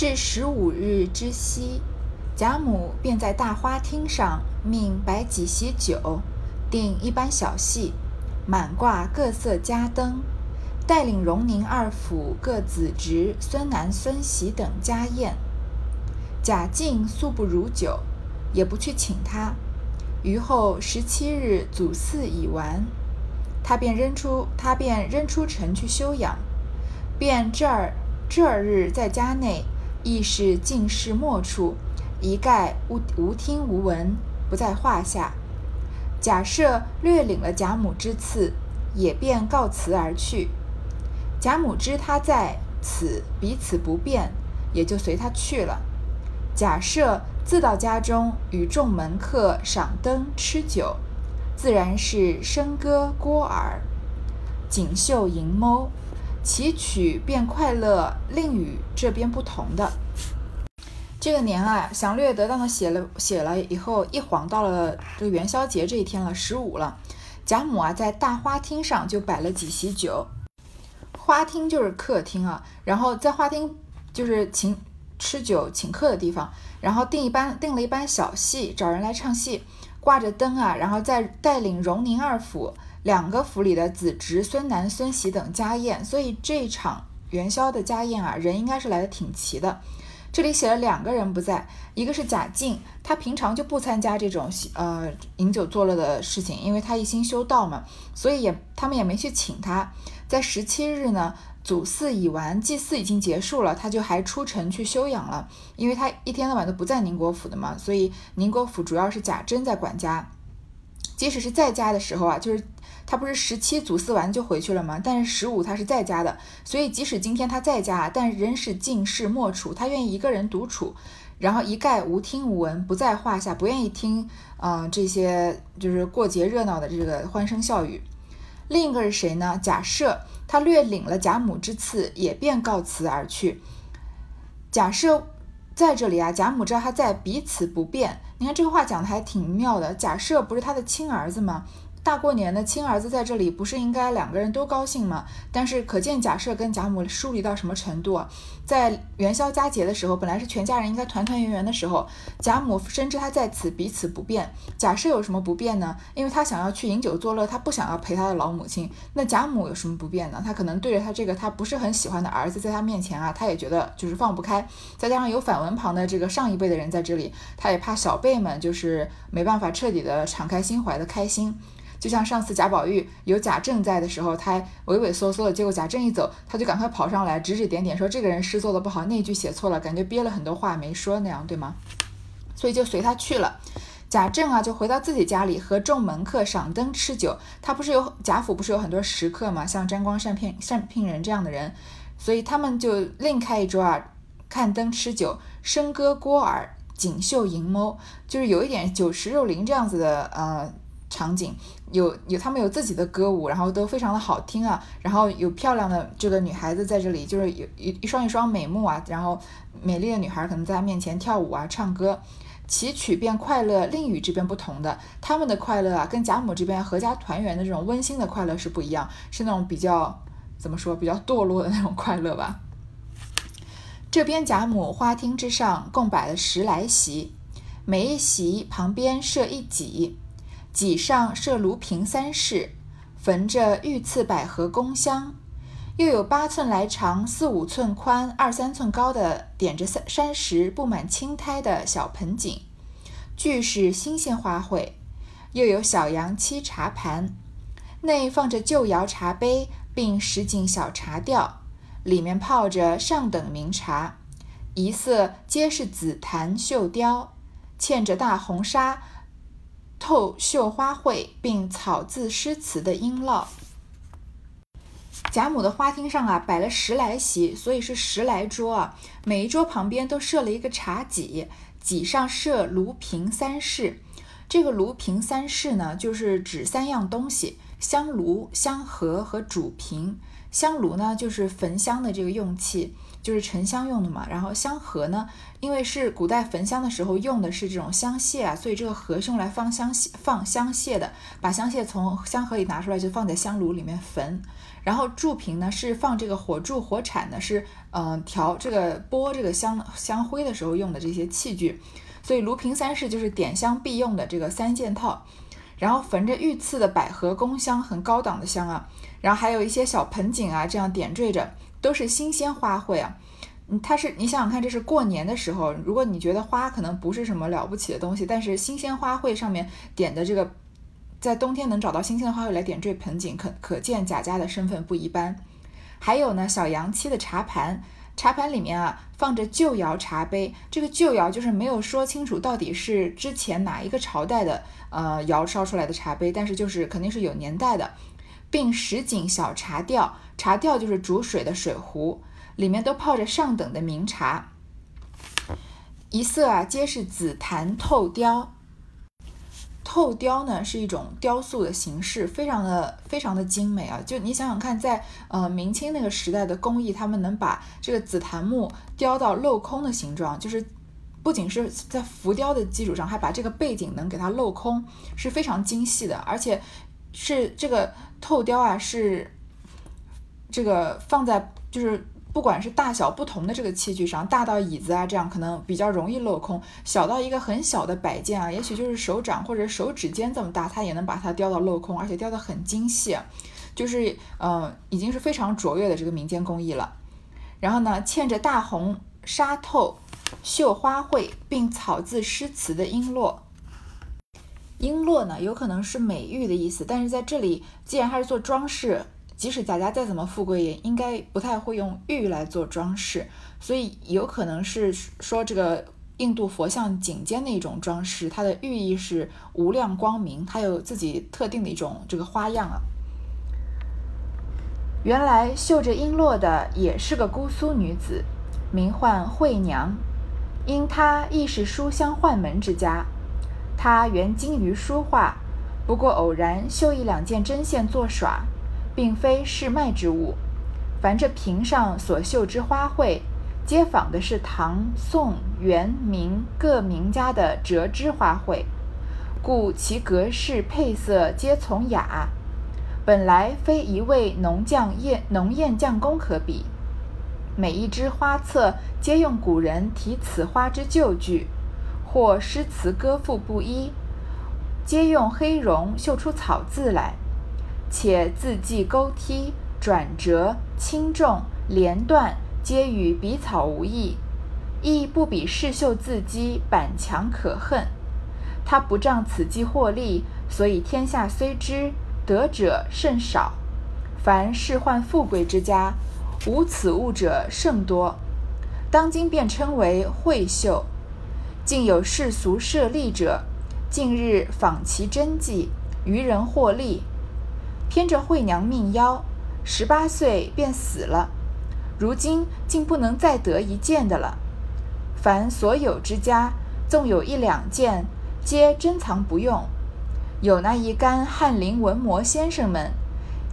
至十五日之夕，贾母便在大花厅上命摆几席酒，定一班小戏，满挂各色家灯，带领荣宁二府各子侄、孙男、孙媳等家宴。贾敬素不如酒，也不去请他。余后十七日祖祀已完，他便扔出他便扔出城去休养，便这儿这儿日在家内。亦是尽是莫处，一概无无听无闻，不在话下。贾赦略领了贾母之赐，也便告辞而去。贾母知他在此彼此不便，也就随他去了。贾赦自到家中，与众门客赏灯吃酒，自然是笙歌聒耳，锦绣盈眸。其曲便快乐，另与这边不同的。这个年啊，详略得当的写了写了以后，一晃到了这个元宵节这一天了，十五了。贾母啊，在大花厅上就摆了几席酒，花厅就是客厅啊，然后在花厅就是请吃酒请客的地方，然后定一班定了一班小戏，找人来唱戏，挂着灯啊，然后再带领荣宁二府。两个府里的子侄、孙男、孙媳等家宴，所以这场元宵的家宴啊，人应该是来的挺齐的。这里写了两个人不在，一个是贾敬，他平常就不参加这种呃饮酒作乐的事情，因为他一心修道嘛，所以也他们也没去请他。在十七日呢，祖祀已完，祭祀已经结束了，他就还出城去休养了，因为他一天到晚都不在宁国府的嘛，所以宁国府主要是贾珍在管家。即使是在家的时候啊，就是他不是十七祖祀完就回去了吗？但是十五他是在家的，所以即使今天他在家，但仍是尽是莫处，他愿意一个人独处，然后一概无听无闻，不在话下，不愿意听啊这些就是过节热闹的这个欢声笑语。另一个是谁呢？贾赦，他略领了贾母之赐，也便告辞而去。贾赦。在这里啊，贾母知道他在，彼此不便。你看这个话讲的还挺妙的。贾赦不是他的亲儿子吗？大过年的，亲儿子在这里，不是应该两个人都高兴吗？但是可见贾赦跟贾母疏离到什么程度啊？在元宵佳节的时候，本来是全家人应该团团圆圆的时候，贾母深知他在此彼此不便。贾赦有什么不便呢？因为他想要去饮酒作乐，他不想要陪他的老母亲。那贾母有什么不便呢？他可能对着他这个他不是很喜欢的儿子，在他面前啊，他也觉得就是放不开。再加上有反文旁的这个上一辈的人在这里，他也怕小辈们就是没办法彻底的敞开心怀的开心。就像上次贾宝玉有贾政在的时候，他畏畏缩缩的，结果贾政一走，他就赶快跑上来指指点点，说这个人诗做的不好，那句写错了，感觉憋了很多话没说那样，对吗？所以就随他去了。贾政啊，就回到自己家里和众门客赏灯吃酒。他不是有贾府不是有很多食客嘛，像沾光、善骗、善聘人这样的人，所以他们就另开一桌啊，看灯吃酒，笙歌聒耳，锦绣盈眸，就是有一点酒池肉林这样子的呃场景。有有他们有自己的歌舞，然后都非常的好听啊，然后有漂亮的这个女孩子在这里，就是有一一双一双美目啊，然后美丽的女孩可能在她面前跳舞啊，唱歌，其曲便快乐，另与这边不同的，他们的快乐啊，跟贾母这边阖家团圆的这种温馨的快乐是不一样，是那种比较怎么说，比较堕落的那种快乐吧。这边贾母花厅之上共摆了十来席，每一席旁边设一几。几上设炉瓶三室，焚着御赐百合宫香，又有八寸来长、四五寸宽、二三寸高的点着山山石布满青苔的小盆景，俱是新鲜花卉。又有小洋漆茶盘，内放着旧窑茶杯，并十景小茶吊，里面泡着上等名茶，一色皆是紫檀绣雕，嵌着大红纱。透绣花卉，并草字诗词的音烙。贾母的花厅上啊，摆了十来席，所以是十来桌啊。每一桌旁边都设了一个茶几，几上设炉瓶三室。这个炉瓶三室呢，就是指三样东西：香炉、香盒和主瓶。香炉呢，就是焚香的这个用器；就是沉香用的嘛。然后香盒呢，因为是古代焚香的时候用的是这种香屑啊，所以这个盒是用来放香屑、放香屑的。把香屑从香盒里拿出来，就放在香炉里面焚。然后柱瓶呢是放这个火柱、火铲的，是嗯调这个拨这个香香灰的时候用的这些器具。所以炉瓶三式就是点香必用的这个三件套。然后焚着御赐的百合、宫香，很高档的香啊。然后还有一些小盆景啊，这样点缀着，都是新鲜花卉啊。它是你想想看，这是过年的时候，如果你觉得花可能不是什么了不起的东西，但是新鲜花卉上面点的这个，在冬天能找到新鲜的花卉来点缀盆景，可可见贾家的身份不一般。还有呢，小洋漆的茶盘。茶盘里面啊放着旧窑茶杯，这个旧窑就是没有说清楚到底是之前哪一个朝代的呃窑烧出来的茶杯，但是就是肯定是有年代的，并十锦小茶吊，茶吊就是煮水的水壶，里面都泡着上等的名茶，一色啊皆是紫檀透雕。透雕呢是一种雕塑的形式，非常的非常的精美啊！就你想想看，在呃明清那个时代的工艺，他们能把这个紫檀木雕到镂空的形状，就是不仅是在浮雕的基础上，还把这个背景能给它镂空，是非常精细的，而且是这个透雕啊，是这个放在就是。不管是大小不同的这个器具上，大到椅子啊，这样可能比较容易镂空；小到一个很小的摆件啊，也许就是手掌或者手指尖这么大，它也能把它雕到镂空，而且雕得很精细，就是嗯，已经是非常卓越的这个民间工艺了。然后呢，嵌着大红纱透绣花卉并草字诗词的璎珞，璎珞呢有可能是美玉的意思，但是在这里既然它是做装饰。即使贾家再怎么富贵，也应该不太会用玉来做装饰，所以有可能是说这个印度佛像颈间的一种装饰，它的寓意是无量光明，它有自己特定的一种这个花样啊。原来绣着璎珞的也是个姑苏女子，名唤惠娘，因她亦是书香宦门之家，她原精于书画，不过偶然绣一两件针线作耍。并非市卖之物，凡这瓶上所绣之花卉，皆仿的是唐、宋、元、明各名家的折枝花卉，故其格式配色皆从雅，本来非一位农匠艳浓艳匠工可比。每一枝花册皆用古人题此花之旧句，或诗词歌赋不一，皆用黑绒绣出草字来。且字迹勾剔、转折、轻重、连断，皆与笔草无异，亦不比世绣字迹板强可恨。他不仗此技获利，所以天下虽知，得者甚少。凡世宦富贵之家，无此物者甚多。当今便称为惠绣。竟有世俗设利者，近日仿其真迹，渔人获利。偏着惠娘命夭，十八岁便死了。如今竟不能再得一件的了。凡所有之家，纵有一两件，皆珍藏不用。有那一干翰林文魔先生们，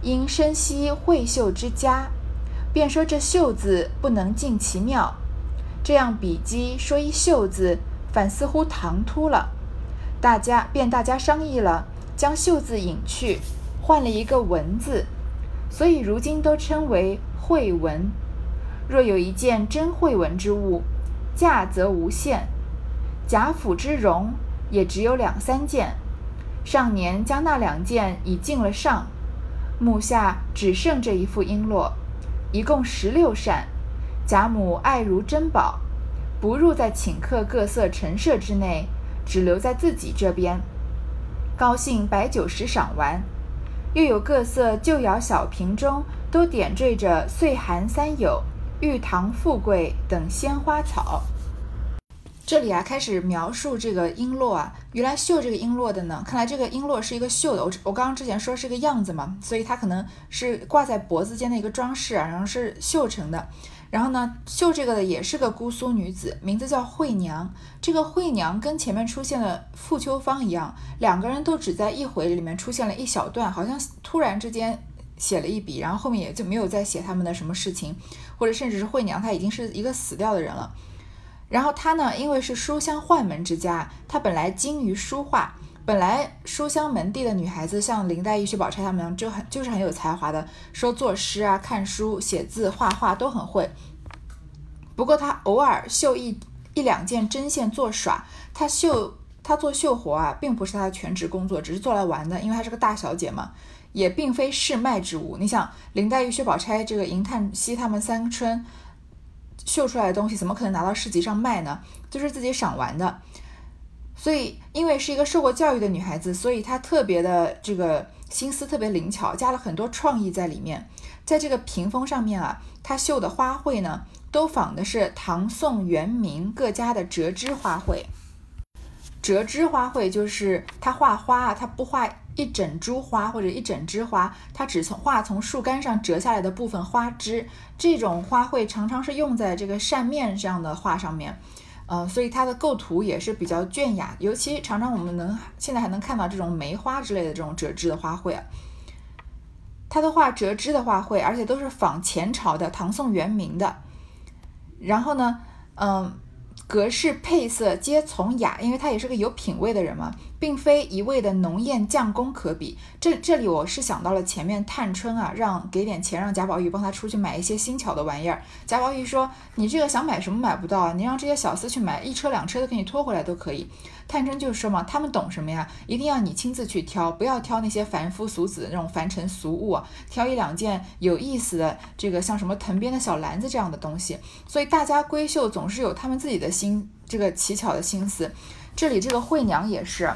因深悉惠绣之家，便说这绣字不能尽其妙。这样笔迹说一绣字，反似乎唐突了。大家便大家商议了，将绣字隐去。换了一个文字，所以如今都称为绘文。若有一件真绘文之物，价则无限。贾府之容也只有两三件，上年将那两件已进了上，目下只剩这一副璎珞，一共十六扇。贾母爱如珍宝，不入在请客各色陈设之内，只留在自己这边，高兴摆酒时赏玩。又有各色旧窑小瓶中都点缀着岁寒三友、玉堂富贵等鲜花草。这里啊，开始描述这个璎珞啊，原来绣这个璎珞的呢，看来这个璎珞是一个绣的。我我刚刚之前说是个样子嘛，所以它可能是挂在脖子间的一个装饰啊，然后是绣成的。然后呢，绣这个的也是个姑苏女子，名字叫惠娘。这个惠娘跟前面出现的傅秋芳一样，两个人都只在一回里面出现了一小段，好像突然之间写了一笔，然后后面也就没有再写他们的什么事情，或者甚至是惠娘，她已经是一个死掉的人了。然后她呢，因为是书香宦门之家，她本来精于书画，本来书香门第的女孩子，像林黛玉、薛宝钗她们就很就是很有才华的，说作诗啊、看书、写字、画画都很会。不过她偶尔绣一一两件针线做耍，她绣。她做绣活啊，并不是她的全职工作，只是做来玩的。因为她是个大小姐嘛，也并非市卖之物。你想，林黛玉、薛宝钗这个银叹息他们三春绣出来的东西，怎么可能拿到市集上卖呢？就是自己赏玩的。所以，因为是一个受过教育的女孩子，所以她特别的这个心思特别灵巧，加了很多创意在里面。在这个屏风上面啊，她绣的花卉呢，都仿的是唐宋元明各家的折枝花卉。折枝花卉就是她画花啊，他不画一整株花或者一整枝花，她只从画从树干上折下来的部分花枝。这种花卉常常是用在这个扇面这样的画上面，嗯，所以它的构图也是比较隽雅。尤其常常我们能现在还能看到这种梅花之类的这种折枝的花卉啊。他的画折枝的花卉，而且都是仿前朝的唐宋元明的。然后呢，嗯。格式配色皆从雅，因为他也是个有品位的人嘛。并非一味的浓艳匠工可比。这这里我是想到了前面探春啊，让给点钱让贾宝玉帮他出去买一些新巧的玩意儿。贾宝玉说：“你这个想买什么买不到啊？你让这些小厮去买，一车两车的给你拖回来都可以。”探春就说嘛：“他们懂什么呀？一定要你亲自去挑，不要挑那些凡夫俗子的那种凡尘俗物啊，挑一两件有意思的，这个像什么藤编的小篮子这样的东西。所以大家闺秀总是有他们自己的心，这个奇巧的心思。”这里这个惠娘也是，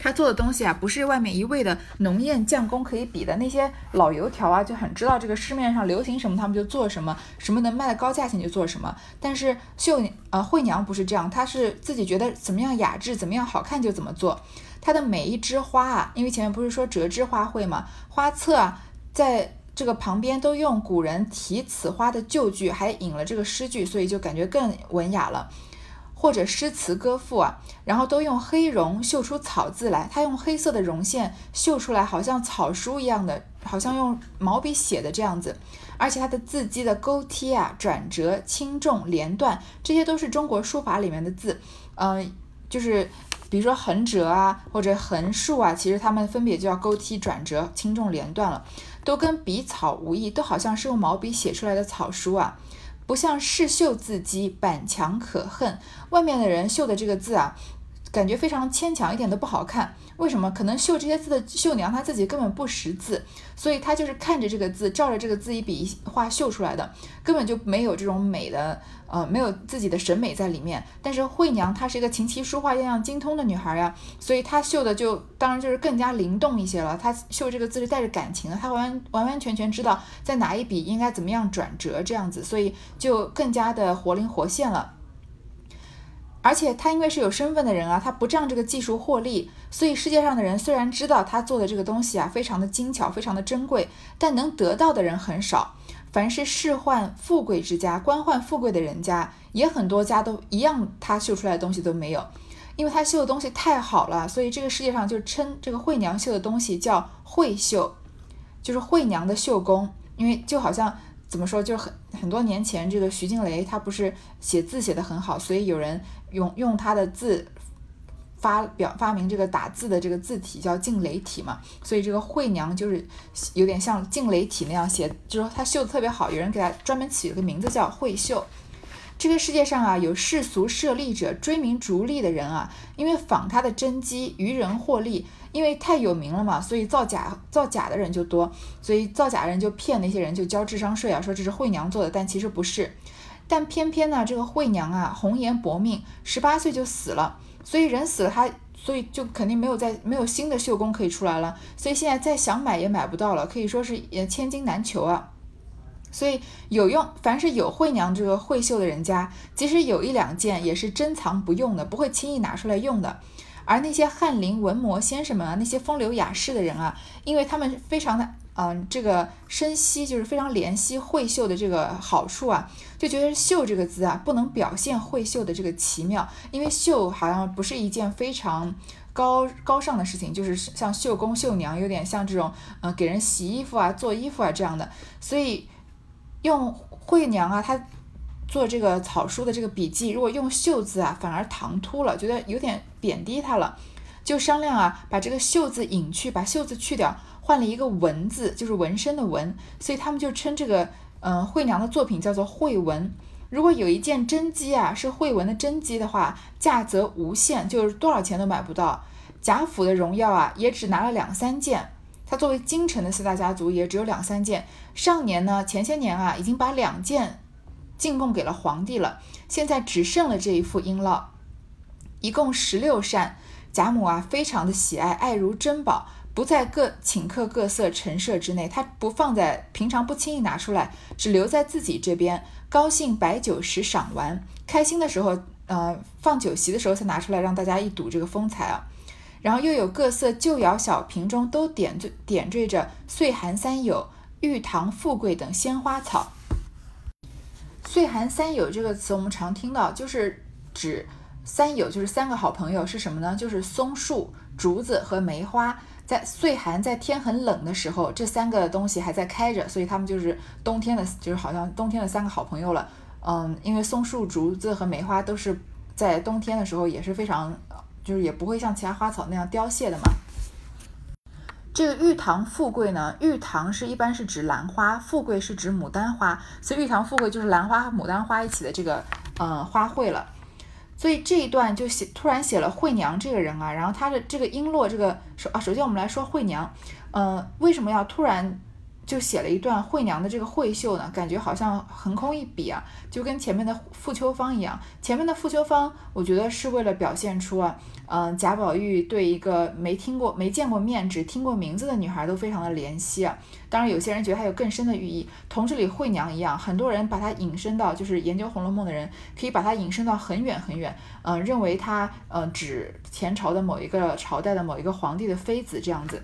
她做的东西啊，不是外面一味的浓艳匠工可以比的。那些老油条啊，就很知道这个市面上流行什么，他们就做什么，什么能卖的高价钱就做什么。但是秀呃惠娘不是这样，她是自己觉得怎么样雅致，怎么样好看就怎么做。她的每一枝花啊，因为前面不是说折枝花卉嘛，花册啊，在这个旁边都用古人题此花的旧句，还引了这个诗句，所以就感觉更文雅了。或者诗词歌赋啊，然后都用黑绒绣出草字来。他用黑色的绒线绣出来，好像草书一样的，好像用毛笔写的这样子。而且它的字迹的勾贴啊、转折、轻重、连断，这些都是中国书法里面的字。嗯，就是比如说横折啊，或者横竖啊，其实它们分别就叫勾贴、转折、轻重、连断了，都跟笔草无异，都好像是用毛笔写出来的草书啊。不像是绣字迹板墙可恨，外面的人绣的这个字啊，感觉非常牵强，一点都不好看。为什么？可能绣这些字的绣娘她自己根本不识字，所以她就是看着这个字，照着这个字一笔一画绣出来的，根本就没有这种美的，呃，没有自己的审美在里面。但是惠娘她是一个琴棋书画样样精通的女孩呀，所以她绣的就当然就是更加灵动一些了。她绣这个字是带着感情的，她完完完全全知道在哪一笔应该怎么样转折这样子，所以就更加的活灵活现了。而且他因为是有身份的人啊，他不仗这个技术获利，所以世界上的人虽然知道他做的这个东西啊非常的精巧，非常的珍贵，但能得到的人很少。凡是仕宦富贵之家、官宦富贵的人家，也很多家都一样，他绣出来的东西都没有，因为他绣的东西太好了，所以这个世界上就称这个惠娘绣的东西叫惠绣，就是惠娘的绣工，因为就好像。怎么说？就很很多年前，这个徐静蕾她不是写字写得很好，所以有人用用她的字发表发明这个打字的这个字体叫静蕾体嘛。所以这个惠娘就是有点像静蕾体那样写，就是她绣的特别好，有人给她专门起了个名字叫惠绣。这个世界上啊，有世俗设立者追名逐利的人啊，因为仿他的真迹，渔人获利。因为太有名了嘛，所以造假造假的人就多，所以造假人就骗那些人，就交智商税啊，说这是惠娘做的，但其实不是。但偏偏呢，这个惠娘啊，红颜薄命，十八岁就死了，所以人死了，她所以就肯定没有再没有新的绣工可以出来了，所以现在再想买也买不到了，可以说是也千金难求啊。所以有用，凡是有惠娘这个会绣的人家，即使有一两件，也是珍藏不用的，不会轻易拿出来用的。而那些翰林文魔先生们啊，那些风流雅士的人啊，因为他们非常的嗯，这个深悉，就是非常怜惜会绣的这个好处啊，就觉得“绣”这个字啊，不能表现会绣的这个奇妙，因为绣好像不是一件非常高高尚的事情，就是像绣工绣娘，有点像这种呃给人洗衣服啊、做衣服啊这样的。所以用惠娘啊，她做这个草书的这个笔记，如果用绣字啊，反而唐突了，觉得有点贬低他了。就商量啊，把这个绣字隐去，把绣字去掉，换了一个文字，就是纹身的纹。所以他们就称这个嗯惠娘的作品叫做惠文。如果有一件真迹啊，是惠文的真迹的话，价则无限，就是多少钱都买不到。贾府的荣耀啊，也只拿了两三件。他作为京城的四大家族，也只有两三件。上年呢，前些年啊，已经把两件进贡给了皇帝了，现在只剩了这一副璎珞，一共十六扇。贾母啊，非常的喜爱，爱如珍宝，不在各请客各色陈设之内，她不放在平常不轻易拿出来，只留在自己这边。高兴摆酒时赏玩，开心的时候，呃，放酒席的时候才拿出来让大家一睹这个风采啊。然后又有各色旧窑小瓶中都点缀点缀着岁寒三友、玉堂富贵等鲜花草。岁寒三友这个词我们常听到，就是指。三友就是三个好朋友是什么呢？就是松树、竹子和梅花。在岁寒，在天很冷的时候，这三个东西还在开着，所以他们就是冬天的，就是好像冬天的三个好朋友了。嗯，因为松树、竹子和梅花都是在冬天的时候也是非常，就是也不会像其他花草那样凋谢的嘛。这个玉堂富贵呢，玉堂是一般是指兰花，富贵是指牡丹花，所以玉堂富贵就是兰花和牡丹花一起的这个嗯花卉了。所以这一段就写突然写了惠娘这个人啊，然后他的这个璎珞这个首啊，首先我们来说惠娘，嗯，为什么要突然？就写了一段惠娘的这个惠秀呢，感觉好像横空一笔啊，就跟前面的傅秋芳一样。前面的傅秋芳，我觉得是为了表现出啊，嗯，贾宝玉对一个没听过、没见过面、只听过名字的女孩都非常的怜惜啊。当然，有些人觉得还有更深的寓意，同这里惠娘一样，很多人把它引申到，就是研究《红楼梦》的人可以把它引申到很远很远，嗯，认为它呃指前朝的某一个朝代的某一个皇帝的妃子这样子。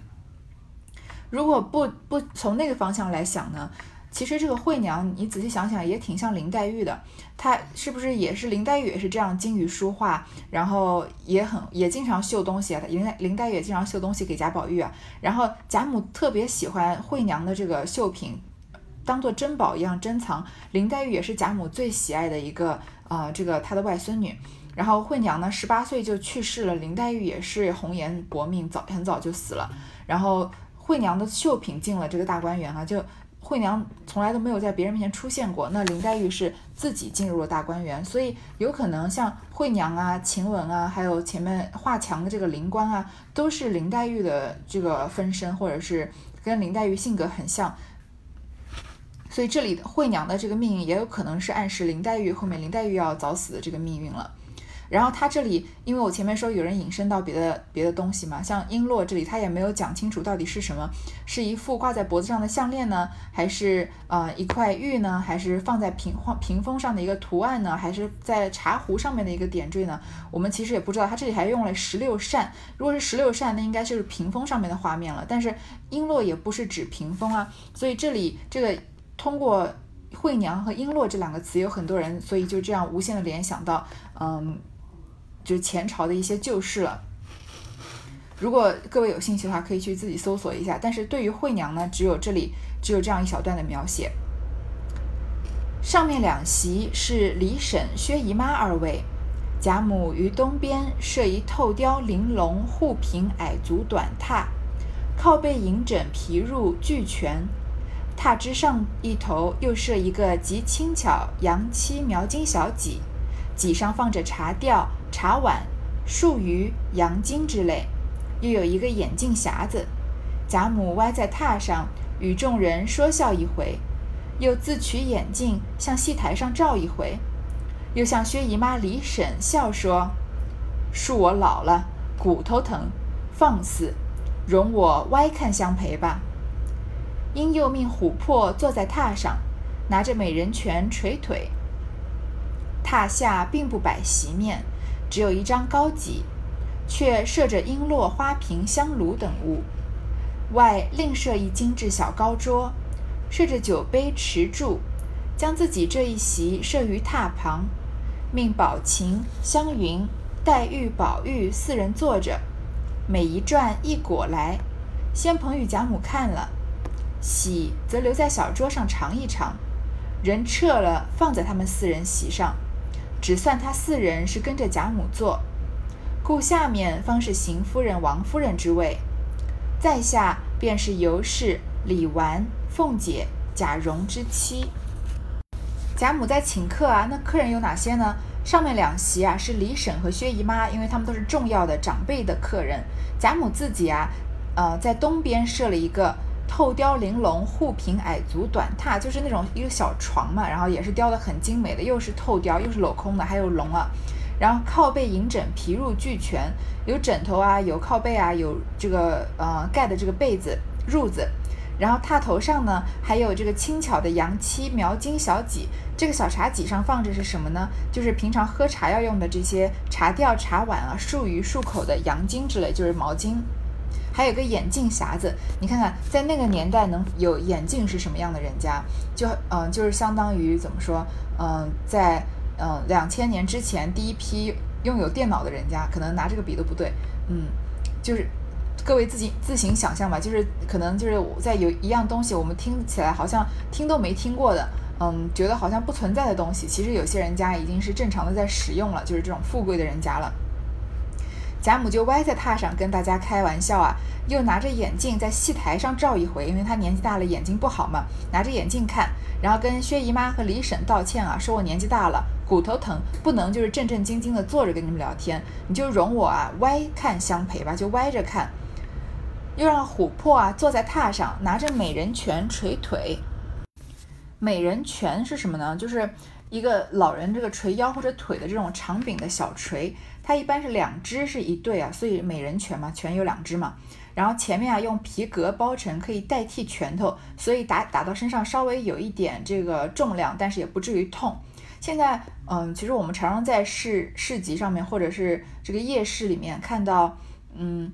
如果不不从那个方向来想呢，其实这个惠娘，你仔细想想也挺像林黛玉的，她是不是也是林黛玉也是这样精于书画，然后也很也经常绣东西，林林黛玉也经常绣东西给贾宝玉啊，然后贾母特别喜欢惠娘的这个绣品，当做珍宝一样珍藏。林黛玉也是贾母最喜爱的一个啊，这个她的外孙女。然后惠娘呢，十八岁就去世了，林黛玉也是红颜薄命，早很早就死了，然后。惠娘的绣品进了这个大观园啊，就惠娘从来都没有在别人面前出现过。那林黛玉是自己进入了大观园，所以有可能像惠娘啊、晴雯啊，还有前面画墙的这个灵官啊，都是林黛玉的这个分身，或者是跟林黛玉性格很像。所以这里惠娘的这个命运也有可能是暗示林黛玉后面林黛玉要早死的这个命运了。然后他这里，因为我前面说有人引申到别的别的东西嘛，像璎珞这里他也没有讲清楚到底是什么，是一副挂在脖子上的项链呢，还是呃一块玉呢，还是放在屏屏风上的一个图案呢，还是在茶壶上面的一个点缀呢？我们其实也不知道。他这里还用了十六扇，如果是十六扇，那应该就是屏风上面的画面了。但是璎珞也不是指屏风啊，所以这里这个通过惠娘和璎珞这两个词，有很多人所以就这样无限的联想到，嗯。就是前朝的一些旧事了。如果各位有兴趣的话，可以去自己搜索一下。但是对于惠娘呢，只有这里只有这样一小段的描写。上面两席是李婶、薛姨妈二位，贾母于东边设一透雕玲珑护屏矮足短榻，靠背银枕皮褥俱全。榻之上一头又设一个极轻巧洋漆描金小几，几上放着茶吊。茶碗、数鱼、羊筋之类，又有一个眼镜匣子。贾母歪在榻上，与众人说笑一回，又自取眼镜向戏台上照一回，又向薛姨妈、李婶笑说：“恕我老了，骨头疼，放肆，容我歪看相陪吧。”因又命琥珀坐在榻上，拿着美人拳捶腿。榻下并不摆席面。只有一张高几，却设着璎珞、花瓶、香炉等物，外另设一精致小高桌，设着酒杯、池柱，将自己这一席设于榻旁，命宝琴、湘云、黛玉、宝玉四人坐着，每一转一果来。先捧与贾母看了，喜则留在小桌上尝一尝。人撤了，放在他们四人席上，只算他四人是跟着贾母坐，故下面方是邢夫人、王夫人之位，在下便是尤氏、李纨、凤姐、贾蓉之妻。贾母在请客啊，那客人有哪些呢？上面两席啊是李婶和薛姨妈，因为他们都是重要的长辈的客人。贾母自己啊，呃，在东边设了一个。透雕玲珑护屏矮足短榻，就是那种一个小床嘛，然后也是雕的很精美的，又是透雕又是镂空的，还有龙啊。然后靠背银枕皮褥俱全，有枕头啊，有靠背啊，有这个呃盖的这个被子褥子。然后榻头上呢，还有这个轻巧的洋漆描金小几。这个小茶几上放着是什么呢？就是平常喝茶要用的这些茶吊、茶碗啊，漱鱼漱口的洋巾之类，就是毛巾。还有个眼镜匣子，你看看，在那个年代能有眼镜是什么样的人家？就嗯，就是相当于怎么说？嗯，在嗯两千年之前，第一批拥有电脑的人家，可能拿这个比都不对。嗯，就是各位自己自行想象吧。就是可能就是在有一样东西，我们听起来好像听都没听过的，嗯，觉得好像不存在的东西，其实有些人家已经是正常的在使用了，就是这种富贵的人家了。贾母就歪在榻上跟大家开玩笑啊，又拿着眼镜在戏台上照一回，因为她年纪大了，眼睛不好嘛，拿着眼镜看，然后跟薛姨妈和李婶道歉啊，说我年纪大了，骨头疼，不能就是正正经经的坐着跟你们聊天，你就容我啊歪看相陪吧，就歪着看。又让琥珀啊坐在榻上，拿着美人拳捶腿。美人拳是什么呢？就是一个老人这个捶腰或者腿的这种长柄的小锤。它一般是两只是一对啊，所以美人拳嘛，拳有两只嘛。然后前面啊用皮革包成，可以代替拳头，所以打打到身上稍微有一点这个重量，但是也不至于痛。现在嗯，其实我们常常在市市集上面或者是这个夜市里面看到，嗯。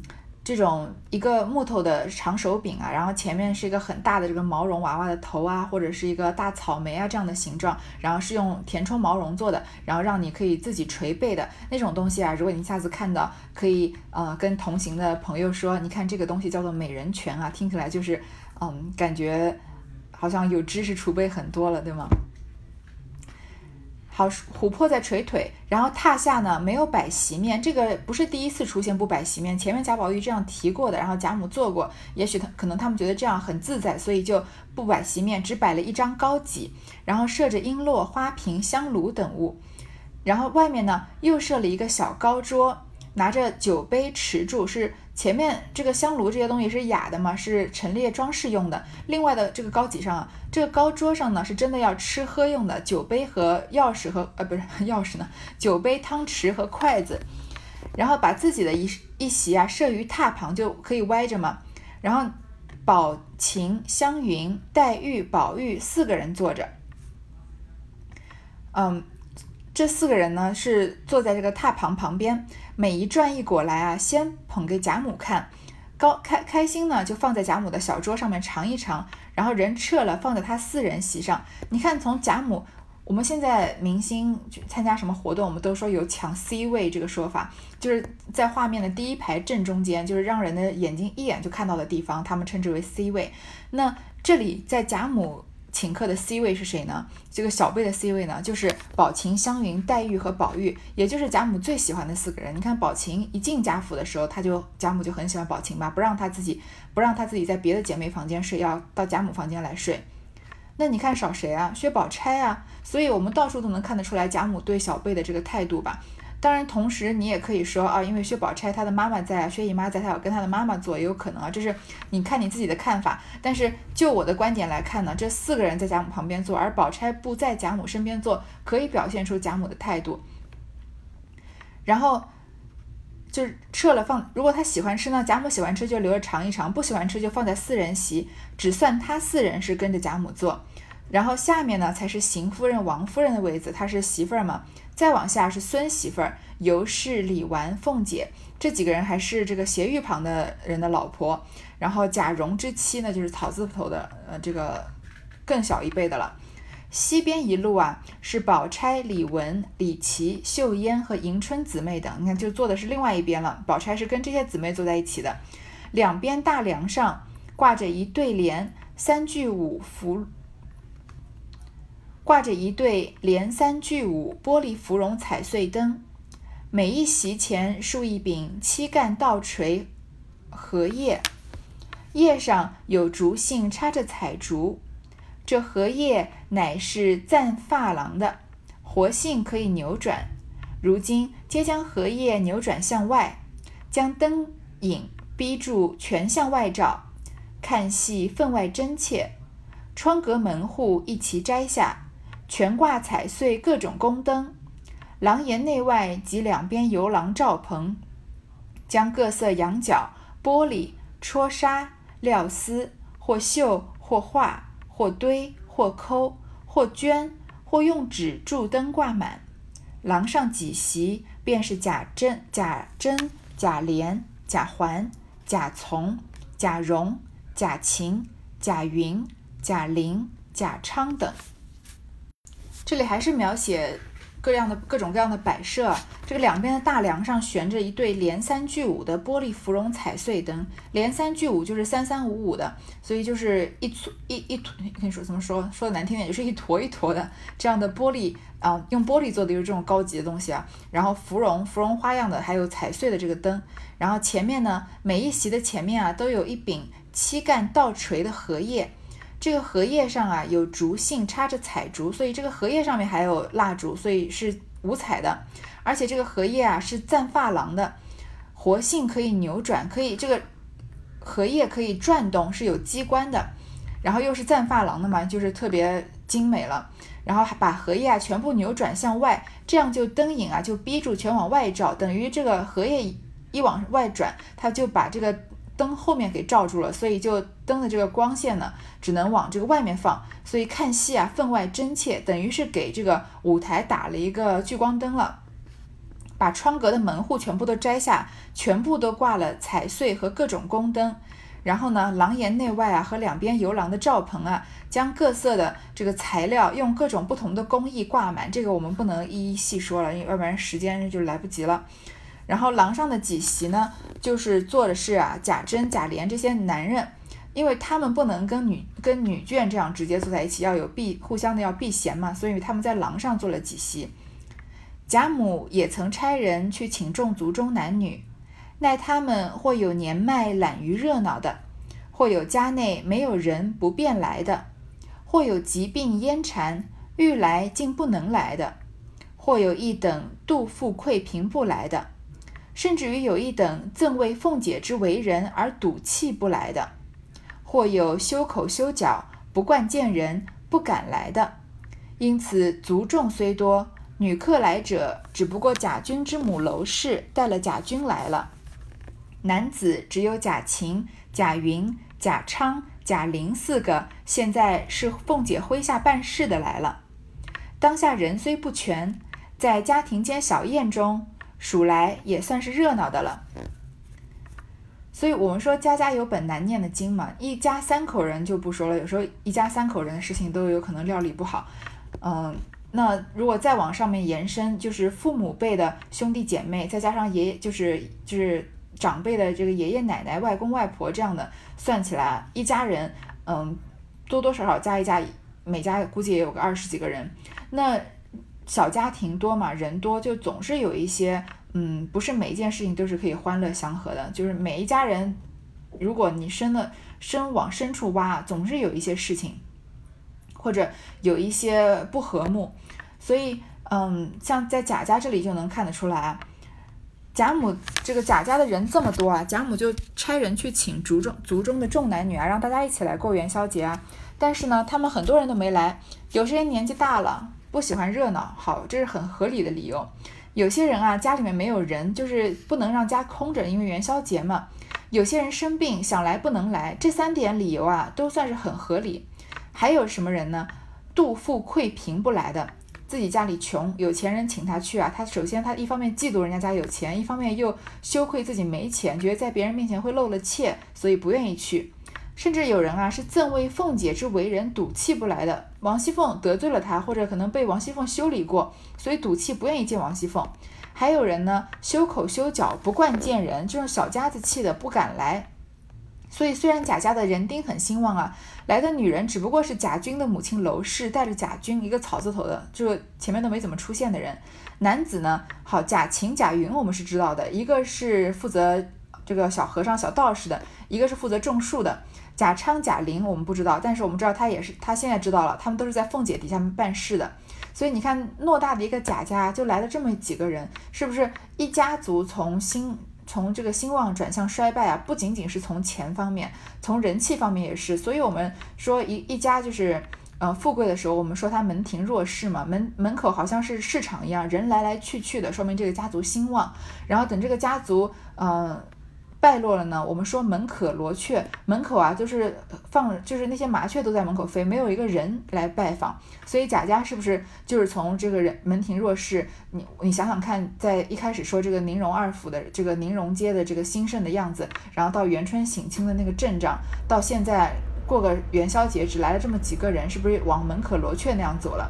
这种一个木头的长手柄啊，然后前面是一个很大的这个毛绒娃娃的头啊，或者是一个大草莓啊这样的形状，然后是用填充毛绒做的，然后让你可以自己捶背的那种东西啊。如果你下次看到，可以呃跟同行的朋友说，你看这个东西叫做美人拳啊，听起来就是嗯，感觉好像有知识储备很多了，对吗？好，琥珀在捶腿，然后榻下呢没有摆席面，这个不是第一次出现不摆席面，前面贾宝玉这样提过的，然后贾母做过，也许他可能他们觉得这样很自在，所以就不摆席面，只摆了一张高几，然后设着璎珞、花瓶、香炉等物，然后外面呢又设了一个小高桌，拿着酒杯持住是。前面这个香炉这些东西是雅的嘛，是陈列装饰用的。另外的这个高几上啊，这个高桌上呢，是真的要吃喝用的，酒杯和钥匙和呃不是 钥匙呢，酒杯、汤匙和筷子。然后把自己的一一席啊设于榻旁，就可以歪着嘛。然后宝琴、湘云、黛玉、宝玉四个人坐着。嗯，这四个人呢是坐在这个榻旁旁边。每一转一果来啊，先捧给贾母看，高开开心呢，就放在贾母的小桌上面尝一尝，然后人撤了，放在他私人席上。你看，从贾母，我们现在明星去参加什么活动，我们都说有抢 C 位这个说法，就是在画面的第一排正中间，就是让人的眼睛一眼就看到的地方，他们称之为 C 位。那这里在贾母。请客的 C 位是谁呢？这个小辈的 C 位呢，就是宝琴、湘云、黛玉和宝玉，也就是贾母最喜欢的四个人。你看宝琴一进贾府的时候，他就贾母就很喜欢宝琴嘛，不让他自己不让他自己在别的姐妹房间睡，要到贾母房间来睡。那你看少谁啊？薛宝钗啊。所以我们到处都能看得出来贾母对小辈的这个态度吧。当然，同时你也可以说啊，因为薛宝钗她的妈妈在，薛姨妈在，她要跟她的妈妈做，也有可能啊。这是你看你自己的看法。但是就我的观点来看呢，这四个人在贾母旁边坐，而宝钗不在贾母身边坐，可以表现出贾母的态度。然后就是撤了放，如果他喜欢吃呢，贾母喜欢吃就留着尝一尝，不喜欢吃就放在四人席，只算他四人是跟着贾母坐。然后下面呢才是邢夫人、王夫人的位子，她是媳妇儿嘛。再往下是孙媳妇儿、尤氏、李纨、凤姐这几个人，还是这个斜玉旁的人的老婆。然后贾蓉之妻呢，就是草字头的，呃，这个更小一辈的了。西边一路啊，是宝钗、李文、李琦、秀烟和迎春姊妹等。你看，就坐的是另外一边了。宝钗是跟这些姊妹坐在一起的。两边大梁上挂着一对联三句五福，挂着一对连三聚五玻璃芙蓉彩穗灯。每一席前竖一柄七干倒垂荷叶，叶上有竹杏插着彩竹。这荷叶乃是赞发廊的，活性可以扭转。如今皆将荷叶扭转向外，将灯影逼住全向外照，看戏分外真切。窗格门户一齐摘下，全挂彩穗各种宫灯。廊檐内外及两边游廊罩棚，将各色羊角、玻璃、戳纱、料丝，或绣或画。或堆，或抠，或捐，或用纸柱灯挂满。廊上几席，便是贾珍、贾珍、贾琏、贾环、贾从、贾蓉、贾芹、贾云、贾玲、贾昌等。这里还是描写。各样的各种各样的摆设，这个两边的大梁上悬着一对连三聚五的玻璃芙蓉彩穗灯，连三聚五就是三三五五的，所以就是一簇一一坨，跟你说怎么说，说的难听点就是一坨一坨的这样的玻璃啊，用玻璃做的就是这种高级的东西啊。然后芙蓉芙蓉花样的，还有彩穗的这个灯，然后前面呢，每一席的前面啊，都有一柄七干倒垂的荷叶。这个荷叶上啊有竹杏插着彩竹，所以这个荷叶上面还有蜡烛，所以是五彩的。而且这个荷叶啊是赞发廊的，活性可以扭转，可以这个荷叶可以转动，是有机关的。然后又是赞发廊的嘛，就是特别精美了。然后还把荷叶啊全部扭转向外，这样就灯影啊就逼住全往外照，等于这个荷叶一往外转，它就把这个。灯后面给罩住了，所以就灯的这个光线呢，只能往这个外面放，所以看戏啊分外真切，等于是给这个舞台打了一个聚光灯了。把窗格的门户全部都摘下，全部都挂了彩穗和各种宫灯。然后呢，廊檐内外啊和两边游廊的罩棚啊，将各色的这个材料用各种不同的工艺挂满。这个我们不能一一细说了，因为要不然时间就来不及了。然后廊上的几席呢，就是坐的是啊贾珍、贾琏这些男人，因为他们不能跟女跟女眷这样直接坐在一起，要有避互相的要避嫌嘛，所以他们在廊上坐了几席。贾母也曾差人去请众族中男女，奈他们或有年迈懒于热闹的，或有家内没有人不便来的，或有疾病烟缠欲来竟不能来的，或有一等肚腹溃贫不来的。甚至于有一等赠为凤姐之为人而赌气不来的，或有修口修脚不惯见人不敢来的，因此族众虽多，女客来者只不过贾君之母娄氏带了贾君来了，男子只有贾芹、贾云、贾昌、贾玲四个，现在是凤姐麾下办事的来了。当下人虽不全，在家庭间小宴中。数来也算是热闹的了，所以我们说家家有本难念的经嘛。一家三口人就不说了，有时候一家三口人的事情都有可能料理不好。嗯，那如果再往上面延伸，就是父母辈的兄弟姐妹，再加上爷爷，就是就是长辈的这个爷爷奶奶、外公外婆这样的，算起来一家人，嗯，多多少少加一加，每家估计也有个二十几个人。那小家庭多嘛，人多就总是有一些，嗯，不是每一件事情都是可以欢乐祥和的。就是每一家人，如果你深的深往深处挖，总是有一些事情，或者有一些不和睦。所以，嗯，像在贾家这里就能看得出来，贾母这个贾家的人这么多啊，贾母就差人去请族中族中的众男女啊，让大家一起来过元宵节啊。但是呢，他们很多人都没来，有些人年纪大了。不喜欢热闹，好，这是很合理的理由。有些人啊，家里面没有人，就是不能让家空着，因为元宵节嘛。有些人生病想来不能来，这三点理由啊，都算是很合理。还有什么人呢？肚腹溃贫不来的，自己家里穷，有钱人请他去啊，他首先他一方面嫉妒人家家有钱，一方面又羞愧自己没钱，觉得在别人面前会露了怯，所以不愿意去。甚至有人啊是赠为凤姐之为人，赌气不来的。王熙凤得罪了他，或者可能被王熙凤修理过，所以赌气不愿意见王熙凤。还有人呢，修口修脚，不惯见人，就是小家子气的不敢来。所以虽然贾家的人丁很兴旺啊，来的女人只不过是贾军的母亲娄氏带着贾军一个草字头的，就前面都没怎么出现的人。男子呢，好贾琴、贾云我们是知道的，一个是负责这个小和尚、小道士的，一个是负责种树的。贾昌、贾玲，我们不知道，但是我们知道他也是，他现在知道了，他们都是在凤姐底下办事的。所以你看，偌大的一个贾家，就来了这么几个人，是不是一家族从兴从这个兴旺转向衰败啊？不仅仅是从钱方面，从人气方面也是。所以我们说一一家就是呃富贵的时候，我们说他门庭若市嘛，门门口好像是市场一样，人来来去去的，说明这个家族兴旺。然后等这个家族嗯。败落了呢？我们说门可罗雀，门口啊就是放，就是那些麻雀都在门口飞，没有一个人来拜访。所以贾家是不是就是从这个人门庭若市？你你想想看，在一开始说这个宁荣二府的这个宁荣街的这个兴盛的样子，然后到元春省亲的那个阵仗，到现在过个元宵节只来了这么几个人，是不是往门可罗雀那样走了？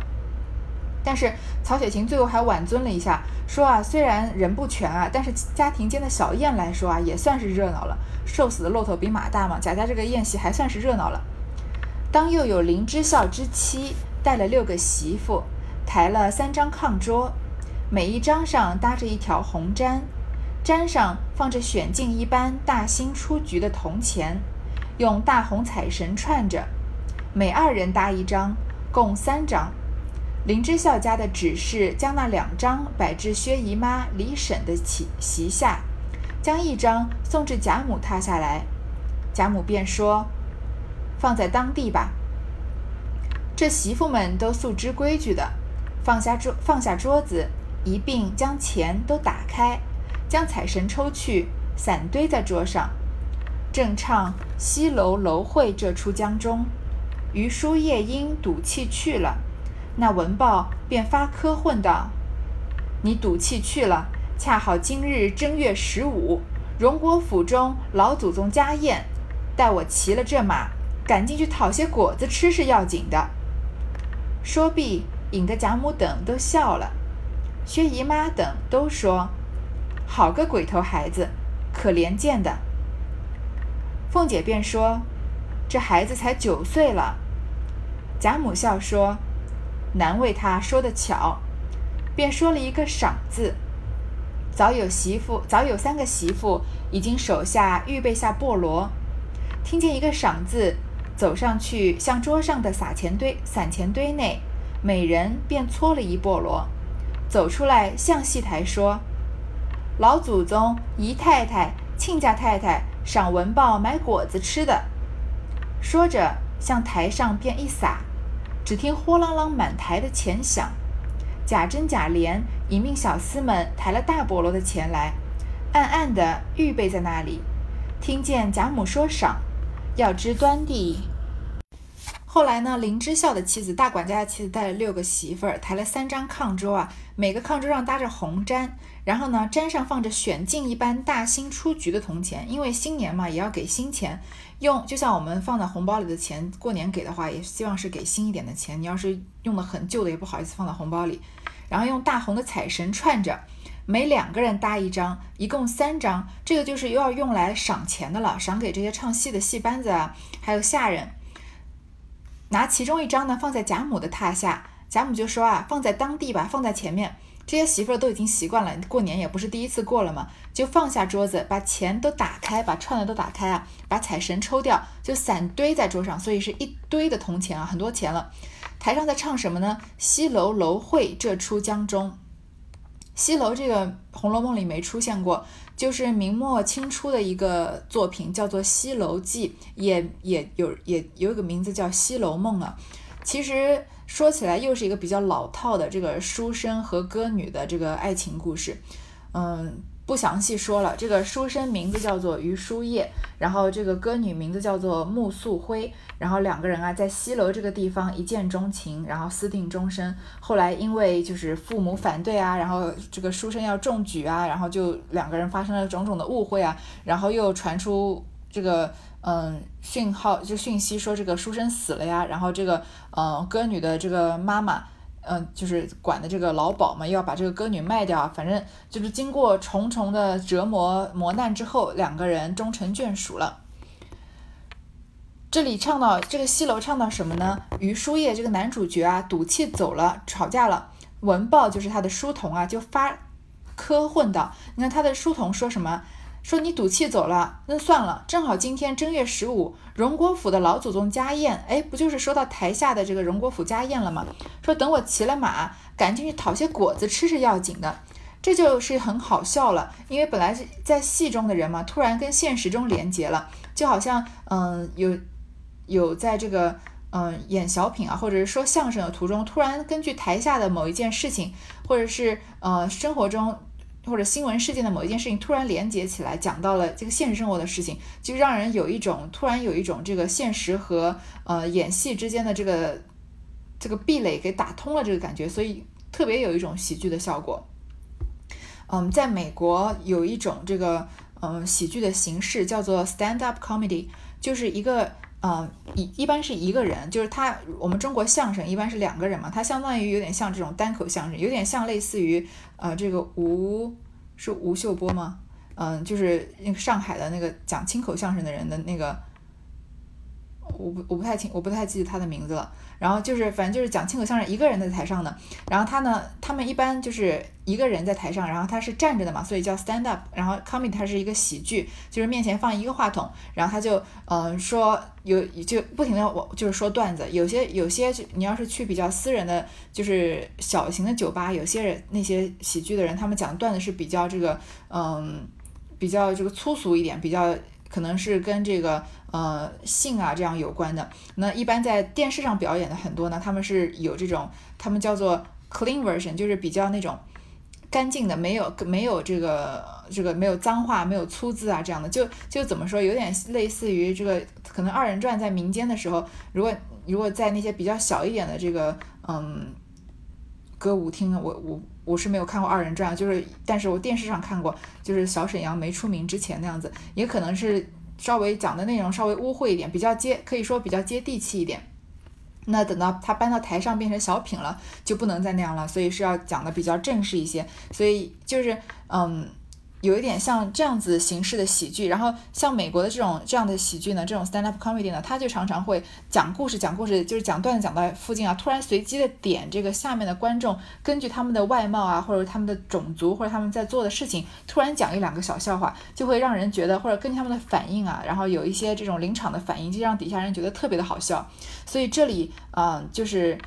但是曹雪芹最后还挽尊了一下，说啊，虽然人不全啊，但是家庭间的小宴来说啊，也算是热闹了。瘦死的骆驼比马大嘛，贾家这个宴席还算是热闹了。当又有林之孝之妻带了六个媳妇，抬了三张炕桌，每一张上搭着一条红毡，毡上放着选镜一般大兴出局的铜钱，用大红彩绳串着，每二人搭一张，共三张。林之孝家的指示，将那两张摆至薛姨妈、李婶的席席下，将一张送至贾母榻下来。贾母便说：“放在当地吧。”这媳妇们都素知规矩的，放下桌放下桌子，一并将钱都打开，将彩绳抽去，散堆在桌上，正唱“西楼楼会”这出江中，余书夜莺赌气去了。那文豹便发科混道：“你赌气去了，恰好今日正月十五，荣国府中老祖宗家宴，待我骑了这马，赶进去讨些果子吃是要紧的。”说毕，引得贾母等都笑了，薛姨妈等都说：“好个鬼头孩子，可怜见的。”凤姐便说：“这孩子才九岁了。”贾母笑说。难为他说的巧，便说了一个赏字。早有媳妇，早有三个媳妇已经手下预备下菠萝，听见一个赏字，走上去向桌上的撒钱堆、散钱堆内，每人便搓了一菠萝，走出来向戏台说：“老祖宗、姨太太、亲家太太赏文豹买果子吃的。”说着向台上便一撒。只听豁啷啷满台的钱响，贾珍、贾琏引命小厮们抬了大菠萝的钱来，暗暗的预备在那里。听见贾母说赏，要知端地。后来呢，林之孝的妻子大管家的妻子带了六个媳妇儿，抬了三张炕桌啊，每个炕桌上搭着红毡，然后呢，粘上放着选镜一般大新出局的铜钱，因为新年嘛，也要给新钱。用就像我们放在红包里的钱，过年给的话，也希望是给新一点的钱。你要是用的很旧的，也不好意思放在红包里。然后用大红的彩绳串着，每两个人搭一张，一共三张。这个就是又要用来赏钱的了，赏给这些唱戏的戏班子啊，还有下人。拿其中一张呢，放在贾母的榻下，贾母就说啊，放在当地吧，放在前面。这些媳妇儿都已经习惯了，过年也不是第一次过了嘛，就放下桌子，把钱都打开，把串的都打开啊，把彩绳抽掉，就散堆在桌上，所以是一堆的铜钱啊，很多钱了。台上在唱什么呢？西楼楼会这出江中，西楼这个《红楼梦》里没出现过，就是明末清初的一个作品，叫做《西楼记》，也也有也有一个名字叫《西楼梦》啊。其实。说起来又是一个比较老套的这个书生和歌女的这个爱情故事，嗯，不详细说了。这个书生名字叫做余书业，然后这个歌女名字叫做穆素辉，然后两个人啊在西楼这个地方一见钟情，然后私定终身。后来因为就是父母反对啊，然后这个书生要中举啊，然后就两个人发生了种种的误会啊，然后又传出这个。嗯讯号，就讯息说这个书生死了呀，然后这个嗯歌女的这个妈妈，嗯就是管的这个老鸨嘛，要把这个歌女卖掉，反正就是经过重重的折磨磨难之后，两个人终成眷属了。这里唱到这个西楼唱到什么呢？于书业这个男主角啊，赌气走了，吵架了。文豹就是他的书童啊，就发科混道：“你看他的书童说什么？说你赌气走了，那算了。正好今天正月十五，荣国府的老祖宗家宴，哎，不就是说到台下的这个荣国府家宴了吗？说等我骑了马，赶紧去讨些果子吃是要紧的。这就是很好笑了，因为本来是在戏中的人嘛，突然跟现实中连结了，就好像嗯有。有在这个嗯演小品啊，或者是说相声的途中，突然根据台下的某一件事情，或者是呃生活中或者新闻事件的某一件事情突然连接起来，讲到了这个现实生活的事情，就让人有一种突然有一种这个现实和呃演戏之间的这个这个壁垒给打通了这个感觉，所以特别有一种喜剧的效果。嗯，在美国有一种这个嗯喜剧的形式叫做 stand up comedy，就是一个。嗯，一一般是一个人，就是他。我们中国相声一般是两个人嘛，他相当于有点像这种单口相声，有点像类似于呃这个吴是吴秀波吗？嗯，就是那个上海的那个讲清口相声的人的那个。我不我不太清，我不太记得他的名字了。然后就是，反正就是讲清口相声，一个人在台上的。然后他呢，他们一般就是一个人在台上，然后他是站着的嘛，所以叫 stand up。然后 comedy 它是一个喜剧，就是面前放一个话筒，然后他就嗯说有就不停的我就是说段子。有些有些就你要是去比较私人的，就是小型的酒吧，有些人那些喜剧的人，他们讲段子是比较这个嗯比较这个粗俗一点，比较。可能是跟这个呃性啊这样有关的。那一般在电视上表演的很多呢，他们是有这种，他们叫做 clean version，就是比较那种干净的，没有没有这个这个没有脏话，没有粗字啊这样的。就就怎么说，有点类似于这个可能二人转在民间的时候，如果如果在那些比较小一点的这个嗯歌舞厅，我我。我是没有看过二人转，就是，但是我电视上看过，就是小沈阳没出名之前那样子，也可能是稍微讲的内容稍微污秽一点，比较接，可以说比较接地气一点。那等到他搬到台上变成小品了，就不能再那样了，所以是要讲的比较正式一些，所以就是，嗯。有一点像这样子形式的喜剧，然后像美国的这种这样的喜剧呢，这种 stand up comedy 呢，他就常常会讲故事，讲故事就是讲段子讲到附近啊，突然随机的点这个下面的观众，根据他们的外貌啊，或者他们的种族或者他们在做的事情，突然讲一两个小笑话，就会让人觉得或者根据他们的反应啊，然后有一些这种临场的反应，就让底下人觉得特别的好笑。所以这里嗯，就是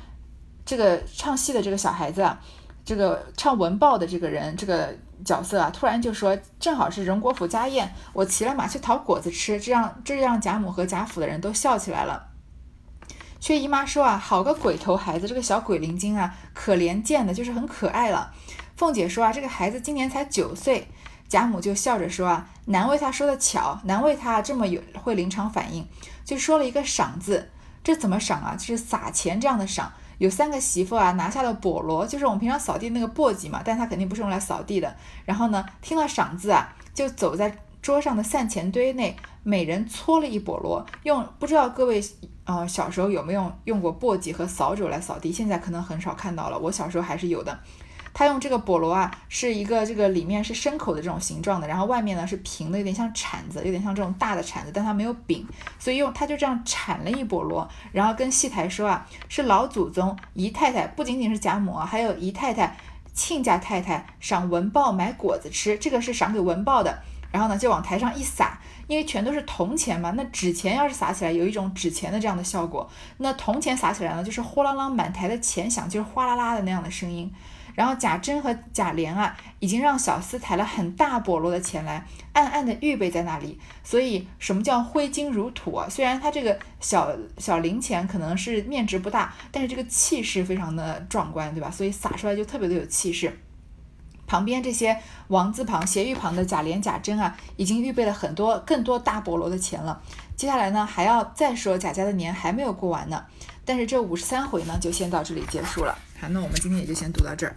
这个唱戏的这个小孩子啊，这个唱文报的这个人，这个。角色啊，突然就说正好是荣国府家宴，我骑了马去讨果子吃，这样这让贾母和贾府的人都笑起来了。薛姨妈说啊，好个鬼头孩子，这个小鬼灵精啊，可怜见的，就是很可爱了。凤姐说啊，这个孩子今年才九岁。贾母就笑着说啊，难为他说的巧，难为他这么有会临场反应，就说了一个赏字，这怎么赏啊？就是撒钱这样的赏。有三个媳妇啊，拿下了簸箩，就是我们平常扫地那个簸箕嘛，但它肯定不是用来扫地的。然后呢，听了赏字啊，就走在桌上的散钱堆内，每人搓了一簸箩，用不知道各位呃小时候有没有用过簸箕和扫帚来扫地？现在可能很少看到了，我小时候还是有的。他用这个菠萝啊，是一个这个里面是牲口的这种形状的，然后外面呢是平的，有点像铲子，有点像这种大的铲子，但它没有柄，所以用他就这样铲了一菠萝，然后跟戏台说啊，是老祖宗姨太太，不仅仅是贾母，还有姨太太、亲家太太赏文豹买果子吃，这个是赏给文豹的，然后呢就往台上一撒，因为全都是铜钱嘛，那纸钱要是撒起来，有一种纸钱的这样的效果，那铜钱撒起来呢，就是呼啷啷满台的钱响，就是哗啦啦的那样的声音。然后贾珍和贾琏啊，已经让小厮抬了很大笸箩的钱来，暗暗的预备在那里。所以什么叫挥金如土啊？虽然他这个小小零钱可能是面值不大，但是这个气势非常的壮观，对吧？所以撒出来就特别的有气势。旁边这些王字旁、斜玉旁的贾琏、贾珍啊，已经预备了很多更多大菠萝的钱了。接下来呢，还要再说贾家的年还没有过完呢。但是这五十三回呢，就先到这里结束了。好，那我们今天也就先读到这儿。